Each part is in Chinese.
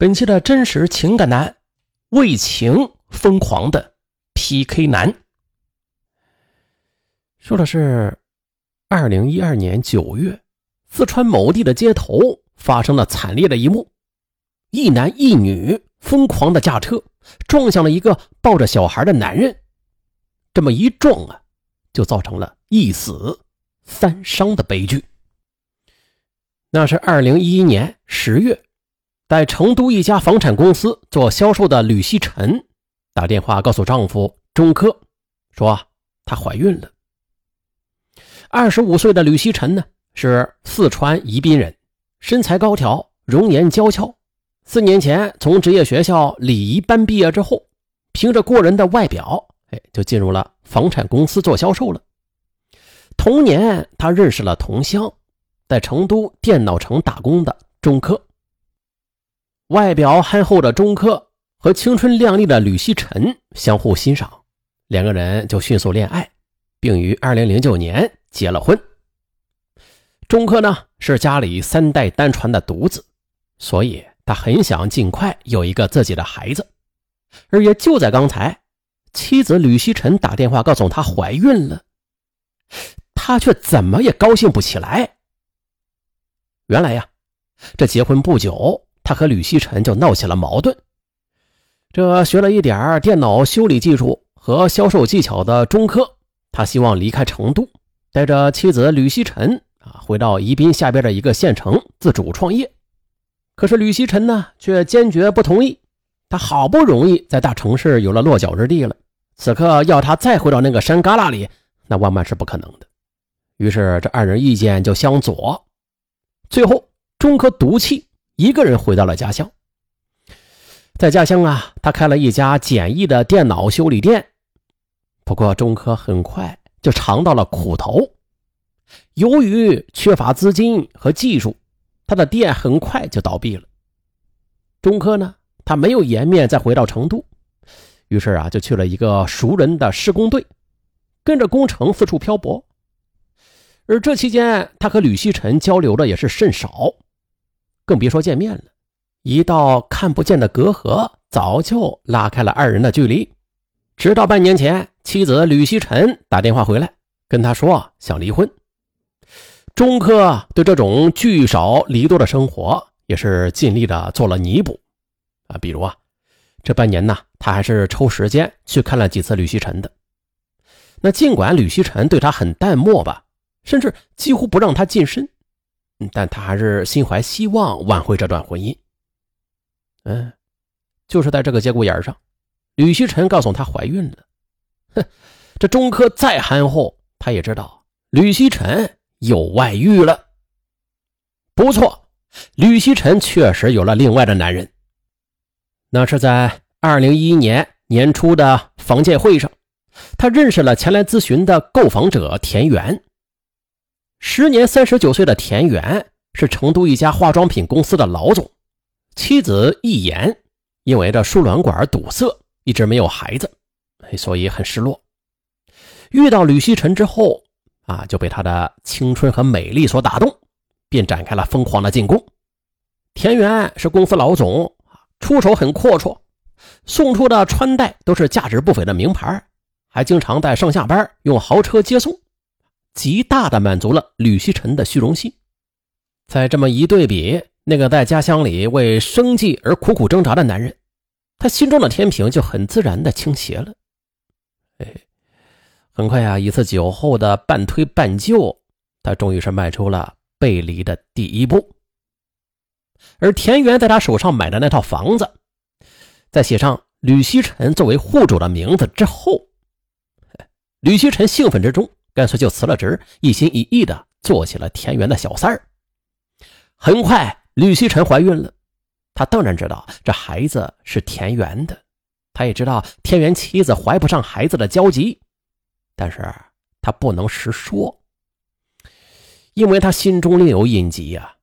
本期的真实情感男，为情疯狂的 PK 男，说的是二零一二年九月，四川某地的街头发生了惨烈的一幕：一男一女疯狂的驾车撞向了一个抱着小孩的男人，这么一撞啊，就造成了一死三伤的悲剧。那是二零一一年十月。在成都一家房产公司做销售的吕希晨打电话告诉丈夫钟科，说她怀孕了。二十五岁的吕希晨呢，是四川宜宾人，身材高挑，容颜娇俏。四年前从职业学校礼仪班毕业之后，凭着过人的外表，哎，就进入了房产公司做销售了。同年，他认识了同乡，在成都电脑城打工的钟科。外表憨厚的钟科和青春靓丽的吕希晨相互欣赏，两个人就迅速恋爱，并于二零零九年结了婚。钟科呢是家里三代单传的独子，所以他很想尽快有一个自己的孩子。而也就在刚才，妻子吕希晨打电话告诉他怀孕了，他却怎么也高兴不起来。原来呀，这结婚不久。他和吕希晨就闹起了矛盾。这学了一点电脑修理技术和销售技巧的中科，他希望离开成都，带着妻子吕希晨啊，回到宜宾下边的一个县城自主创业。可是吕希晨呢，却坚决不同意。他好不容易在大城市有了落脚之地了，此刻要他再回到那个山旮旯里，那万万是不可能的。于是这二人意见就相左，最后中科赌气。一个人回到了家乡，在家乡啊，他开了一家简易的电脑修理店。不过，钟科很快就尝到了苦头。由于缺乏资金和技术，他的店很快就倒闭了。钟科呢，他没有颜面再回到成都，于是啊，就去了一个熟人的施工队，跟着工程四处漂泊。而这期间，他和吕锡臣交流的也是甚少。更别说见面了，一道看不见的隔阂早就拉开了二人的距离。直到半年前，妻子吕希晨打电话回来，跟他说想离婚。钟科对这种聚少离多的生活也是尽力的做了弥补啊，比如啊，这半年呢，他还是抽时间去看了几次吕希晨的。那尽管吕希晨对他很淡漠吧，甚至几乎不让他近身。但他还是心怀希望挽回这段婚姻。嗯，就是在这个节骨眼上，吕希晨告诉他怀孕了。哼，这钟科再憨厚，他也知道吕希晨有外遇了。不错，吕希晨确实有了另外的男人。那是在二零一一年年初的房建会上，他认识了前来咨询的购房者田园。时年三十九岁的田园是成都一家化妆品公司的老总，妻子易言因为这输卵管堵塞，一直没有孩子，所以很失落。遇到吕希晨之后啊，就被他的青春和美丽所打动，便展开了疯狂的进攻。田园是公司老总，出手很阔绰，送出的穿戴都是价值不菲的名牌，还经常在上下班用豪车接送。极大的满足了吕希臣的虚荣心。再这么一对比，那个在家乡里为生计而苦苦挣扎的男人，他心中的天平就很自然的倾斜了。哎，很快啊，一次酒后的半推半就，他终于是迈出了背离的第一步。而田园在他手上买的那套房子，在写上吕希臣作为户主的名字之后，吕希臣兴奋之中。干脆就辞了职，一心一意的做起了田园的小三儿。很快，吕希晨怀孕了。他当然知道这孩子是田园的，他也知道田园妻子怀不上孩子的焦急，但是他不能实说，因为他心中另有隐疾呀，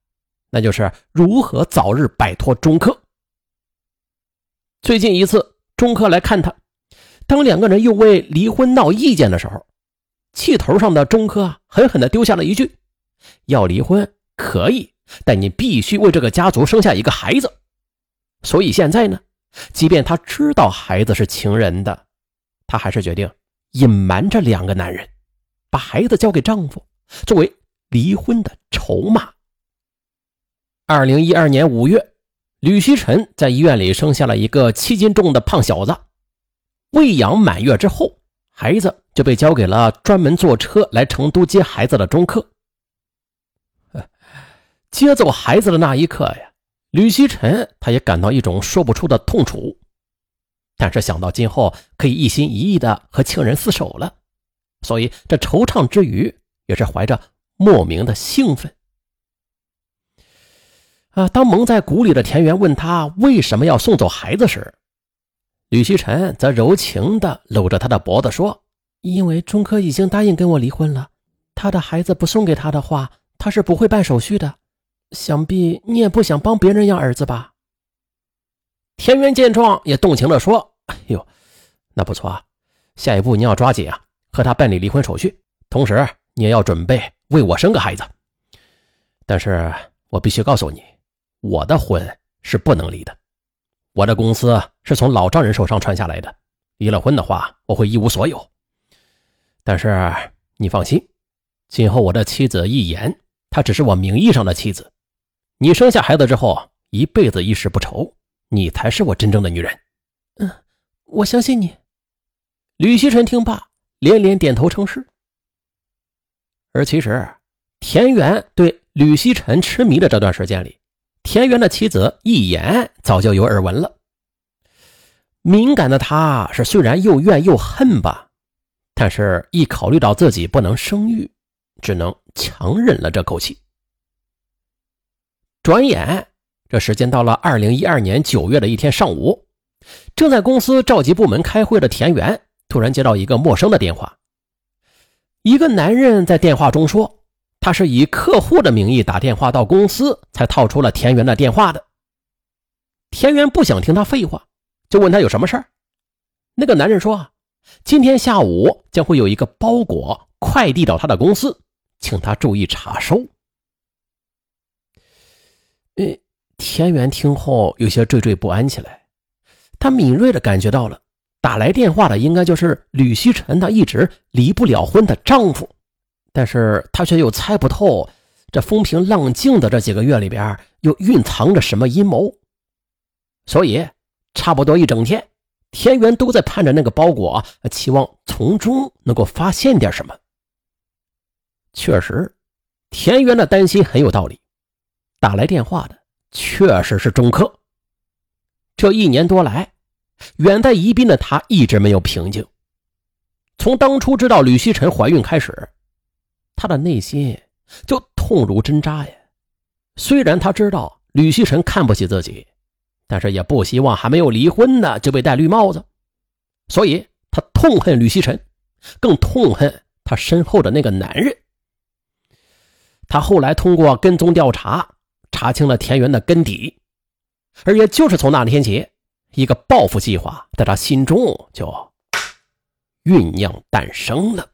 那就是如何早日摆脱钟科。最近一次，钟科来看他，当两个人又为离婚闹意见的时候。气头上的钟科狠狠地丢下了一句：“要离婚可以，但你必须为这个家族生下一个孩子。”所以现在呢，即便她知道孩子是情人的，她还是决定隐瞒着两个男人，把孩子交给丈夫，作为离婚的筹码。二零一二年五月，吕希晨在医院里生下了一个七斤重的胖小子。喂养满月之后，孩子就被交给了专门坐车来成都接孩子的中客。接走孩子的那一刻呀，吕希晨他也感到一种说不出的痛楚，但是想到今后可以一心一意的和亲人厮守了，所以这惆怅之余也是怀着莫名的兴奋。啊，当蒙在鼓里的田园问他为什么要送走孩子时，吕希晨则柔情地搂着他的脖子说：“因为钟科已经答应跟我离婚了，他的孩子不送给他的话，他是不会办手续的。想必你也不想帮别人要儿子吧？”田园见状也动情地说：“哎呦，那不错啊！下一步你要抓紧啊，和他办理离婚手续，同时你也要准备为我生个孩子。但是我必须告诉你，我的婚是不能离的。”我的公司是从老丈人手上传下来的，离了婚的话，我会一无所有。但是你放心，今后我的妻子一言，她只是我名义上的妻子。你生下孩子之后，一辈子衣食不愁，你才是我真正的女人。嗯，我相信你。吕希晨听罢，连连点头称是。而其实，田园对吕希晨痴迷的这段时间里。田园的妻子一言早就有耳闻了。敏感的他是虽然又怨又恨吧，但是一考虑到自己不能生育，只能强忍了这口气。转眼，这时间到了二零一二年九月的一天上午，正在公司召集部门开会的田园突然接到一个陌生的电话。一个男人在电话中说。他是以客户的名义打电话到公司，才套出了田园的电话的。田园不想听他废话，就问他有什么事儿。那个男人说：“今天下午将会有一个包裹快递到他的公司，请他注意查收。”呃，田园听后有些惴惴不安起来，他敏锐的感觉到了，打来电话的应该就是吕希晨，他一直离不了婚的丈夫。但是他却又猜不透，这风平浪静的这几个月里边，又蕴藏着什么阴谋。所以，差不多一整天，田园都在盼着那个包裹，期望从中能够发现点什么。确实，田园的担心很有道理。打来电话的确实是钟科。这一年多来，远在宜宾的他一直没有平静。从当初知道吕希晨怀孕开始。他的内心就痛如针扎呀！虽然他知道吕希晨看不起自己，但是也不希望还没有离婚呢就被戴绿帽子，所以他痛恨吕希晨，更痛恨他身后的那个男人。他后来通过跟踪调查，查清了田园的根底，而也就是从那天起，一个报复计划在他心中就酝酿诞生了。